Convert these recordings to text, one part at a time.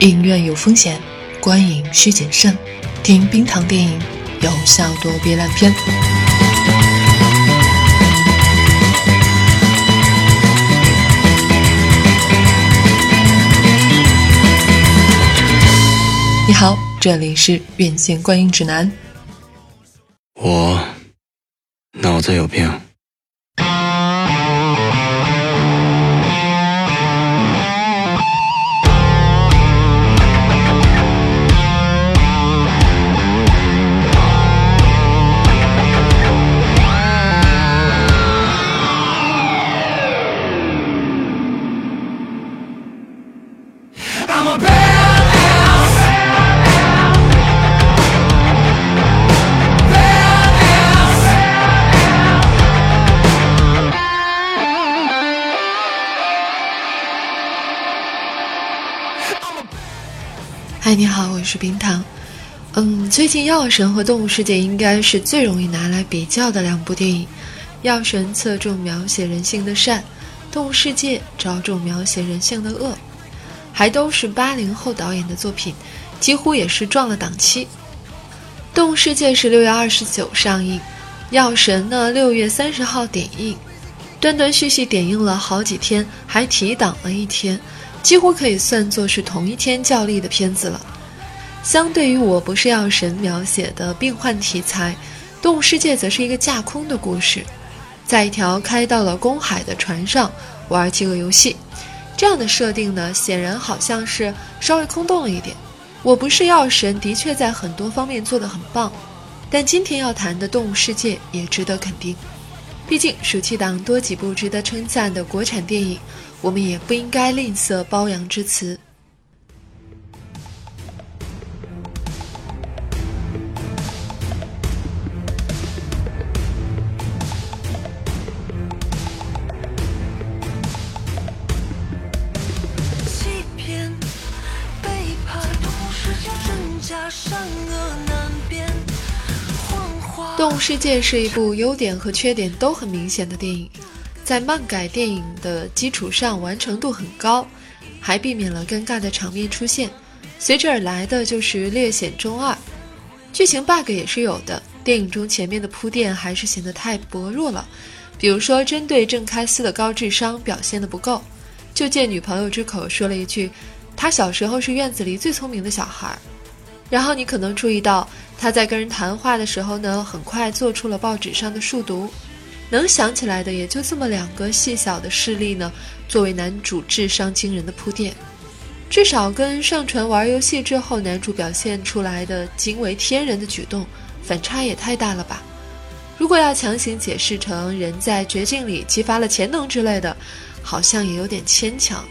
影院有风险，观影需谨慎。听冰糖电影，有效躲避烂片。你好，这里是院线观影指南。我脑子有病。你好，我是冰糖。嗯，最近《药神》和《动物世界》应该是最容易拿来比较的两部电影，《药神》侧重描写人性的善，《动物世界》着重描写人性的恶，还都是八零后导演的作品，几乎也是撞了档期。《动物世界》是六月二十九上映，《药神》呢六月三十号点映，断断续续点映了好几天，还提档了一天。几乎可以算作是同一天较力的片子了。相对于《我不是药神》描写的病患题材，《动物世界》则是一个架空的故事，在一条开到了公海的船上玩饥饿游戏。这样的设定呢，显然好像是稍微空洞了一点。《我不是药神》的确在很多方面做得很棒，但今天要谈的《动物世界》也值得肯定。毕竟暑期档多几部值得称赞的国产电影。我们也不应该吝啬褒扬之词。欺骗、背叛，真假善恶难辨。《动物世界》是一部优点和缺点都很明显的电影。在漫改电影的基础上，完成度很高，还避免了尴尬的场面出现。随之而来的就是略显中二，剧情 bug 也是有的。电影中前面的铺垫还是显得太薄弱了，比如说针对郑开司的高智商表现的不够，就借女朋友之口说了一句：“他小时候是院子里最聪明的小孩。”然后你可能注意到他在跟人谈话的时候呢，很快做出了报纸上的数独。能想起来的也就这么两个细小的事例呢，作为男主智商惊人的铺垫，至少跟上传玩游戏之后男主表现出来的惊为天人的举动反差也太大了吧？如果要强行解释成人在绝境里激发了潜能之类的，好像也有点牵强。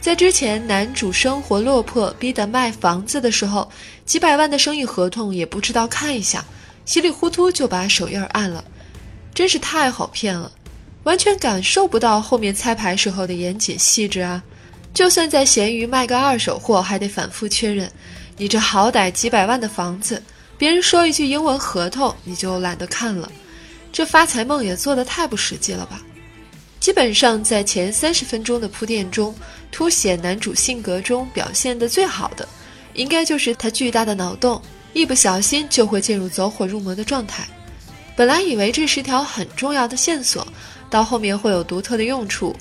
在之前男主生活落魄，逼得卖房子的时候，几百万的生意合同也不知道看一下，稀里糊涂就把手印按了。真是太好骗了，完全感受不到后面猜牌时候的严谨细致啊！就算在闲鱼卖个二手货，还得反复确认。你这好歹几百万的房子，别人说一句英文合同，你就懒得看了。这发财梦也做得太不实际了吧？基本上在前三十分钟的铺垫中，凸显男主性格中表现的最好的，应该就是他巨大的脑洞，一不小心就会进入走火入魔的状态。本来以为这是条很重要的线索，到后面会有独特的用处，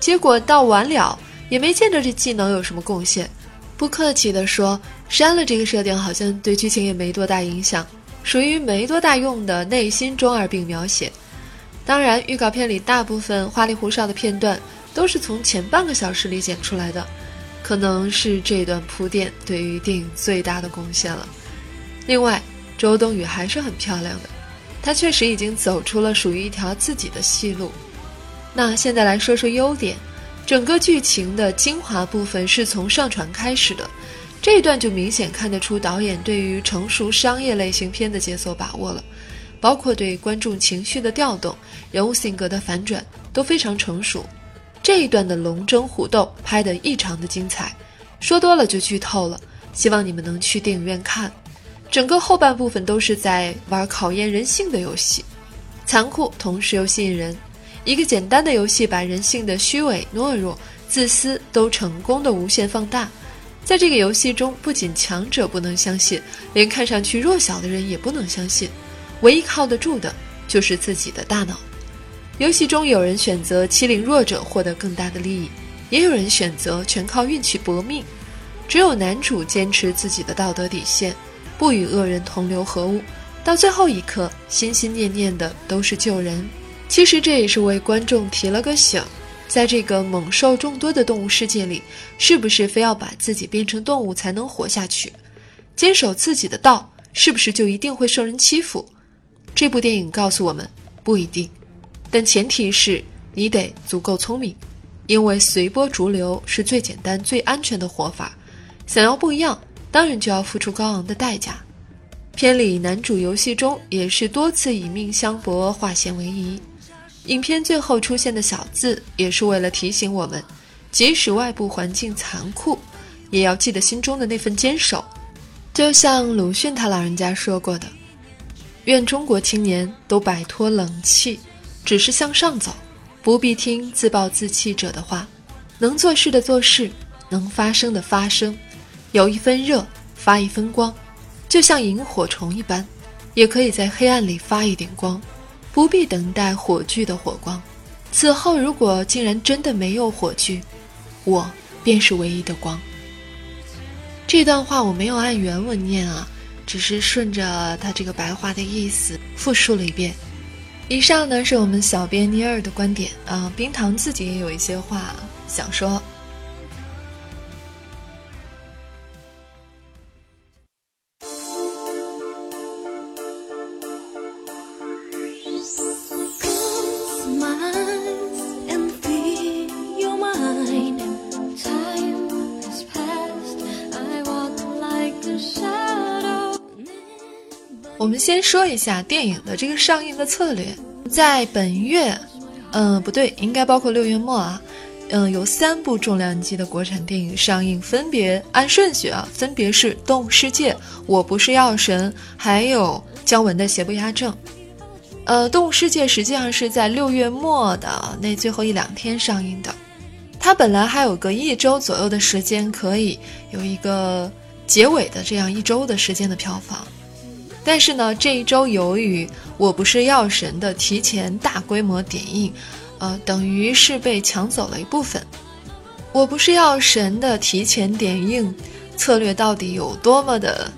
结果到完了也没见着这技能有什么贡献。不客气地说，删了这个设定好像对剧情也没多大影响，属于没多大用的内心中二病描写。当然，预告片里大部分花里胡哨的片段都是从前半个小时里剪出来的，可能是这段铺垫对于电影最大的贡献了。另外，周冬雨还是很漂亮的。他确实已经走出了属于一条自己的戏路。那现在来说说优点，整个剧情的精华部分是从上船开始的，这一段就明显看得出导演对于成熟商业类型片的节奏把握了，包括对观众情绪的调动、人物性格的反转都非常成熟。这一段的龙争虎斗拍得异常的精彩，说多了就剧透了，希望你们能去电影院看。整个后半部分都是在玩考验人性的游戏，残酷同时又吸引人。一个简单的游戏把人性的虚伪、懦弱、自私都成功的无限放大，在这个游戏中，不仅强者不能相信，连看上去弱小的人也不能相信，唯一靠得住的就是自己的大脑。游戏中有人选择欺凌弱者获得更大的利益，也有人选择全靠运气搏命。只有男主坚持自己的道德底线，不与恶人同流合污，到最后一刻心心念念的都是救人。其实这也是为观众提了个醒。在这个猛兽众多的动物世界里，是不是非要把自己变成动物才能活下去？坚守自己的道，是不是就一定会受人欺负？这部电影告诉我们，不一定。但前提是你得足够聪明，因为随波逐流是最简单、最安全的活法。想要不一样，当然就要付出高昂的代价。片里男主游戏中也是多次以命相搏，化险为夷。影片最后出现的小字，也是为了提醒我们，即使外部环境残酷，也要记得心中的那份坚守。就像鲁迅他老人家说过的：“愿中国青年都摆脱冷气，只是向上走，不必听自暴自弃者的话，能做事的做事，能发声的发声，有一分热发一分光，就像萤火虫一般，也可以在黑暗里发一点光。”不必等待火炬的火光，此后如果竟然真的没有火炬，我便是唯一的光。这段话我没有按原文念啊，只是顺着他这个白话的意思复述了一遍。以上呢是我们小编尼尔的观点啊，冰糖自己也有一些话想说。我们先说一下电影的这个上映的策略，在本月，嗯，不对，应该包括六月末啊，嗯，有三部重量级的国产电影上映，分别按顺序啊，分别是《动物世界》《我不是药神》，还有姜文的《邪不压正》。呃，《动物世界》实际上是在六月末的那最后一两天上映的，它本来还有个一周左右的时间可以有一个结尾的这样一周的时间的票房。但是呢，这一周由于《我不是药神》的提前大规模点映，呃，等于是被抢走了一部分。《我不是药神》的提前点映策略到底有多么的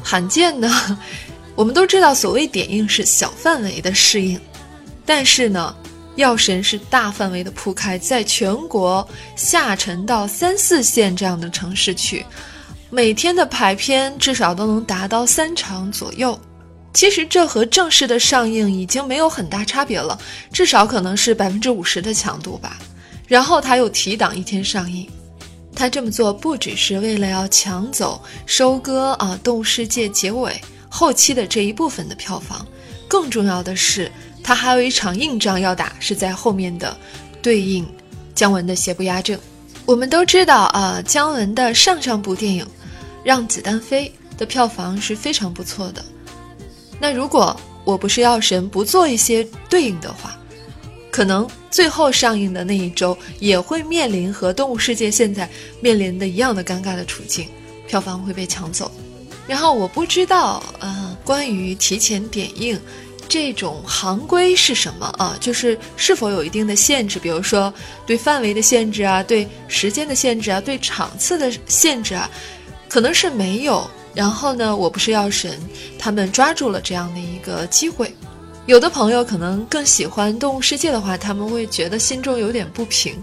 罕见呢？我们都知道，所谓点映是小范围的试映，但是呢，《药神》是大范围的铺开，在全国下沉到三四线这样的城市去。每天的排片至少都能达到三场左右，其实这和正式的上映已经没有很大差别了，至少可能是百分之五十的强度吧。然后他又提档一天上映，他这么做不只是为了要抢走收割啊《动物世界》结尾后期的这一部分的票房，更重要的是他还有一场硬仗要打，是在后面的对应姜文的《邪不压正》。我们都知道啊，姜文的上上部电影《让子弹飞》的票房是非常不错的。那如果我不是药神不做一些对应的话，可能最后上映的那一周也会面临和《动物世界》现在面临的一样的尴尬的处境，票房会被抢走。然后我不知道，呃，关于提前点映。这种行规是什么啊？就是是否有一定的限制，比如说对范围的限制啊，对时间的限制啊，对场次的限制啊，可能是没有。然后呢，我不是药神，他们抓住了这样的一个机会。有的朋友可能更喜欢《动物世界》的话，他们会觉得心中有点不平。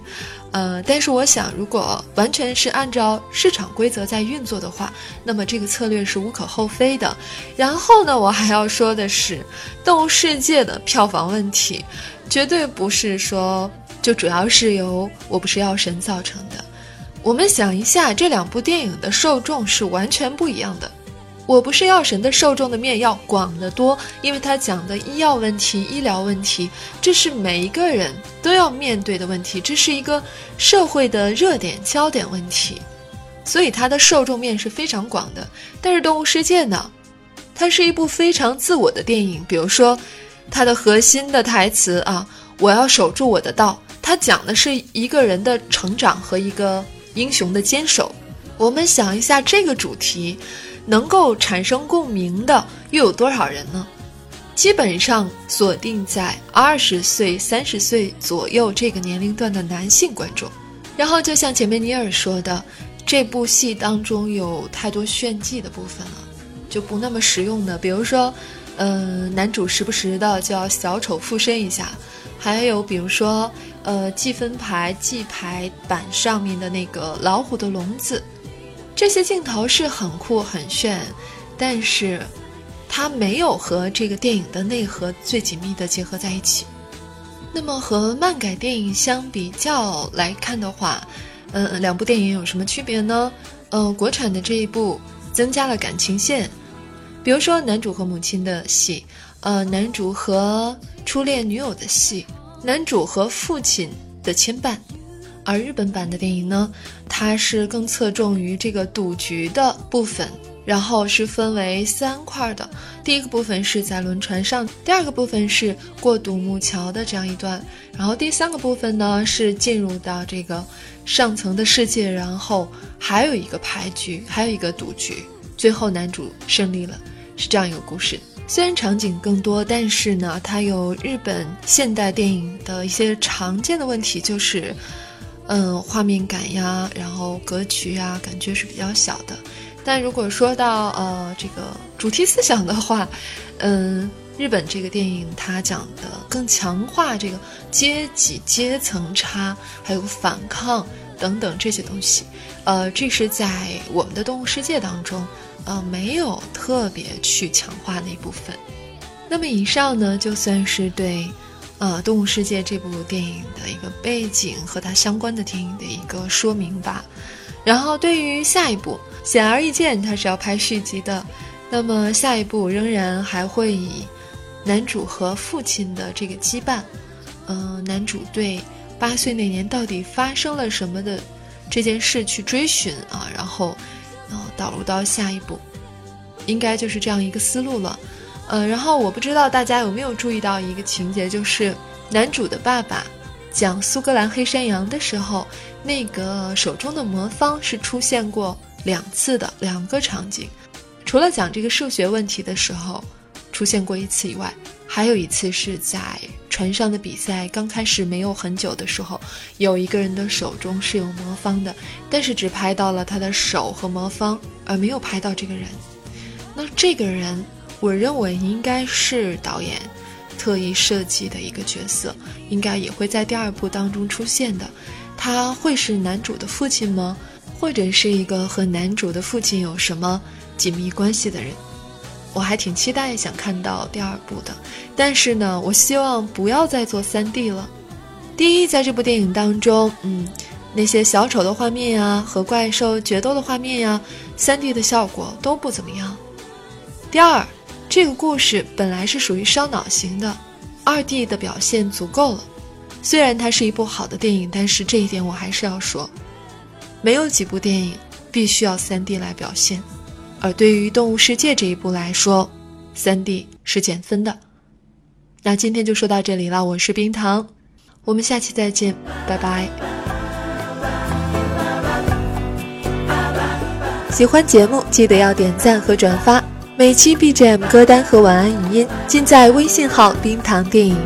呃，但是我想，如果完全是按照市场规则在运作的话，那么这个策略是无可厚非的。然后呢，我还要说的是，《动物世界》的票房问题，绝对不是说就主要是由我不是药神造成的。我们想一下，这两部电影的受众是完全不一样的。我不是药神的受众的面要广得多，因为它讲的医药问题、医疗问题，这是每一个人都要面对的问题，这是一个社会的热点焦点问题，所以它的受众面是非常广的。但是《动物世界》呢，它是一部非常自我的电影，比如说它的核心的台词啊，“我要守住我的道”，它讲的是一个人的成长和一个英雄的坚守。我们想一下，这个主题能够产生共鸣的又有多少人呢？基本上锁定在二十岁、三十岁左右这个年龄段的男性观众。然后，就像前面尼尔说的，这部戏当中有太多炫技的部分了，就不那么实用的。比如说，呃，男主时不时的就要小丑附身一下，还有比如说，呃，计分牌记牌板上面的那个老虎的笼子，这些镜头是很酷很炫，但是。它没有和这个电影的内核最紧密的结合在一起。那么和漫改电影相比较来看的话，嗯，两部电影有什么区别呢？呃，国产的这一部增加了感情线，比如说男主和母亲的戏，呃，男主和初恋女友的戏，男主和父亲的牵绊。而日本版的电影呢，它是更侧重于这个赌局的部分。然后是分为三块的，第一个部分是在轮船上，第二个部分是过独木桥的这样一段，然后第三个部分呢是进入到这个上层的世界，然后还有一个牌局，还有一个赌局，最后男主胜利了，是这样一个故事。虽然场景更多，但是呢，它有日本现代电影的一些常见的问题，就是，嗯，画面感呀，然后格局啊，感觉是比较小的。但如果说到呃这个主题思想的话，嗯，日本这个电影它讲的更强化这个阶级阶层差，还有反抗等等这些东西，呃，这是在我们的动物世界当中，呃，没有特别去强化那部分。那么以上呢，就算是对，呃，动物世界这部电影的一个背景和它相关的电影的一个说明吧。然后对于下一部。显而易见，它是要拍续集的。那么下一部仍然还会以男主和父亲的这个羁绊，嗯，男主对八岁那年到底发生了什么的这件事去追寻啊，然后，呃，导入到下一步，应该就是这样一个思路了。呃，然后我不知道大家有没有注意到一个情节，就是男主的爸爸讲苏格兰黑山羊的时候，那个手中的魔方是出现过。两次的两个场景，除了讲这个数学问题的时候出现过一次以外，还有一次是在船上的比赛刚开始没有很久的时候，有一个人的手中是有魔方的，但是只拍到了他的手和魔方，而没有拍到这个人。那这个人，我认为应该是导演特意设计的一个角色，应该也会在第二部当中出现的。他会是男主的父亲吗？或者是一个和男主的父亲有什么紧密关系的人，我还挺期待想看到第二部的。但是呢，我希望不要再做三 D 了。第一，在这部电影当中，嗯，那些小丑的画面呀，和怪兽决斗的画面呀，三 D 的效果都不怎么样。第二，这个故事本来是属于烧脑型的，二 D 的表现足够了。虽然它是一部好的电影，但是这一点我还是要说。没有几部电影必须要 3D 来表现，而对于《动物世界》这一部来说，3D 是减分的。那今天就说到这里了，我是冰糖，我们下期再见，拜拜。喜欢节目记得要点赞和转发，每期 BGM 歌单和晚安语音尽在微信号“冰糖电影”。